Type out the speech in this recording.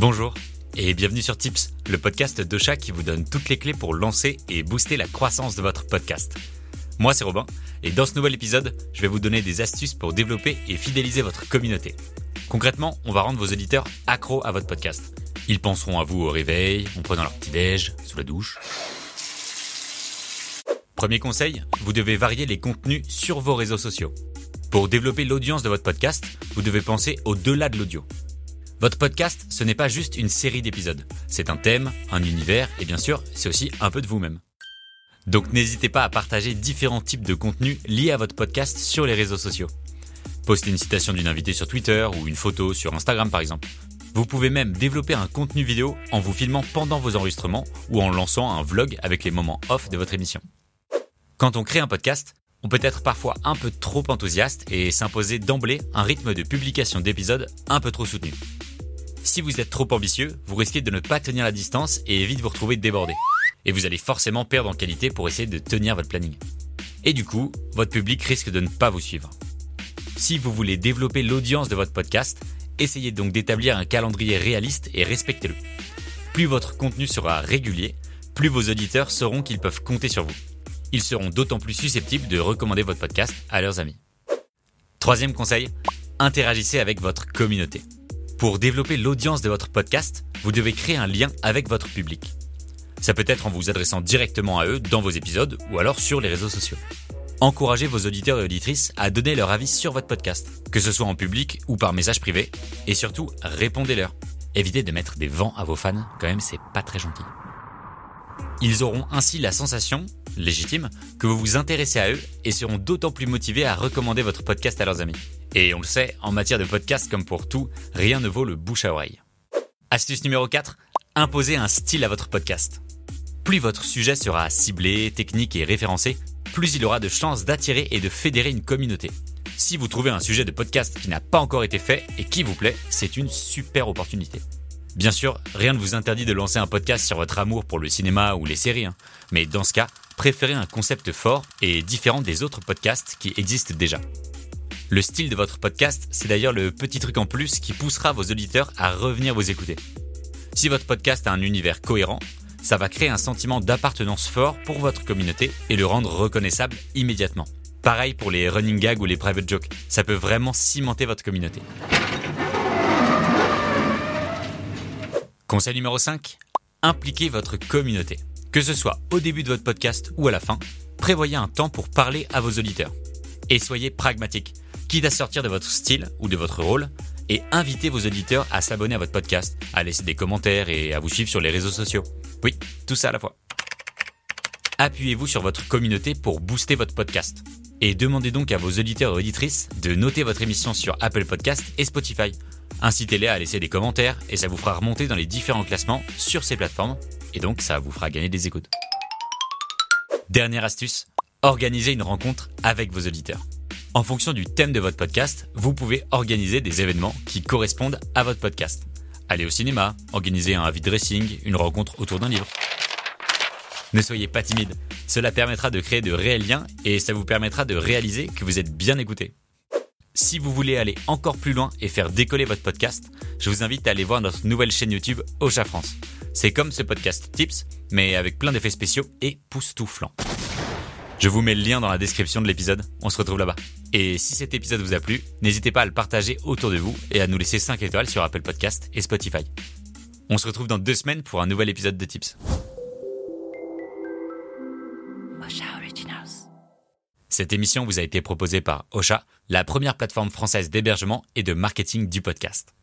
Bonjour et bienvenue sur Tips, le podcast d'Ocha qui vous donne toutes les clés pour lancer et booster la croissance de votre podcast. Moi c'est Robin et dans ce nouvel épisode, je vais vous donner des astuces pour développer et fidéliser votre communauté. Concrètement, on va rendre vos auditeurs accros à votre podcast. Ils penseront à vous au réveil, en prenant leur petit-déj, sous la douche. Premier conseil, vous devez varier les contenus sur vos réseaux sociaux. Pour développer l'audience de votre podcast, vous devez penser au-delà de l'audio. Votre podcast, ce n'est pas juste une série d'épisodes. C'est un thème, un univers et bien sûr, c'est aussi un peu de vous-même. Donc n'hésitez pas à partager différents types de contenus liés à votre podcast sur les réseaux sociaux. Postez une citation d'une invitée sur Twitter ou une photo sur Instagram par exemple. Vous pouvez même développer un contenu vidéo en vous filmant pendant vos enregistrements ou en lançant un vlog avec les moments off de votre émission. Quand on crée un podcast, on peut être parfois un peu trop enthousiaste et s'imposer d'emblée un rythme de publication d'épisodes un peu trop soutenu. Si vous êtes trop ambitieux, vous risquez de ne pas tenir la distance et vite vous retrouver débordé. Et vous allez forcément perdre en qualité pour essayer de tenir votre planning. Et du coup, votre public risque de ne pas vous suivre. Si vous voulez développer l'audience de votre podcast, essayez donc d'établir un calendrier réaliste et respectez-le. Plus votre contenu sera régulier, plus vos auditeurs sauront qu'ils peuvent compter sur vous. Ils seront d'autant plus susceptibles de recommander votre podcast à leurs amis. Troisième conseil, interagissez avec votre communauté. Pour développer l'audience de votre podcast, vous devez créer un lien avec votre public. Ça peut être en vous adressant directement à eux dans vos épisodes ou alors sur les réseaux sociaux. Encouragez vos auditeurs et auditrices à donner leur avis sur votre podcast, que ce soit en public ou par message privé, et surtout répondez-leur. Évitez de mettre des vents à vos fans, quand même c'est pas très gentil. Ils auront ainsi la sensation, légitime, que vous vous intéressez à eux et seront d'autant plus motivés à recommander votre podcast à leurs amis. Et on le sait, en matière de podcast comme pour tout, rien ne vaut le bouche à oreille. Astuce numéro 4, imposez un style à votre podcast. Plus votre sujet sera ciblé, technique et référencé, plus il aura de chances d'attirer et de fédérer une communauté. Si vous trouvez un sujet de podcast qui n'a pas encore été fait et qui vous plaît, c'est une super opportunité. Bien sûr, rien ne vous interdit de lancer un podcast sur votre amour pour le cinéma ou les séries, hein. mais dans ce cas, préférez un concept fort et différent des autres podcasts qui existent déjà. Le style de votre podcast, c'est d'ailleurs le petit truc en plus qui poussera vos auditeurs à revenir vous écouter. Si votre podcast a un univers cohérent, ça va créer un sentiment d'appartenance fort pour votre communauté et le rendre reconnaissable immédiatement. Pareil pour les running gags ou les private jokes, ça peut vraiment cimenter votre communauté. Conseil numéro 5, impliquez votre communauté. Que ce soit au début de votre podcast ou à la fin, prévoyez un temps pour parler à vos auditeurs. Et soyez pragmatique, quitte à sortir de votre style ou de votre rôle, et invitez vos auditeurs à s'abonner à votre podcast, à laisser des commentaires et à vous suivre sur les réseaux sociaux. Oui, tout ça à la fois. Appuyez-vous sur votre communauté pour booster votre podcast. Et demandez donc à vos auditeurs et auditrices de noter votre émission sur Apple Podcast et Spotify Incitez-les à laisser des commentaires et ça vous fera remonter dans les différents classements sur ces plateformes et donc ça vous fera gagner des écoutes. Dernière astuce, organisez une rencontre avec vos auditeurs. En fonction du thème de votre podcast, vous pouvez organiser des événements qui correspondent à votre podcast. Allez au cinéma, organiser un vide dressing, une rencontre autour d'un livre. Ne soyez pas timide, cela permettra de créer de réels liens et ça vous permettra de réaliser que vous êtes bien écouté. Si vous voulez aller encore plus loin et faire décoller votre podcast, je vous invite à aller voir notre nouvelle chaîne YouTube Ocha France. C'est comme ce podcast Tips, mais avec plein d'effets spéciaux et poustouflants. Je vous mets le lien dans la description de l'épisode, on se retrouve là-bas. Et si cet épisode vous a plu, n'hésitez pas à le partager autour de vous et à nous laisser 5 étoiles sur Apple Podcast et Spotify. On se retrouve dans deux semaines pour un nouvel épisode de Tips. Cette émission vous a été proposée par Ocha, la première plateforme française d'hébergement et de marketing du podcast.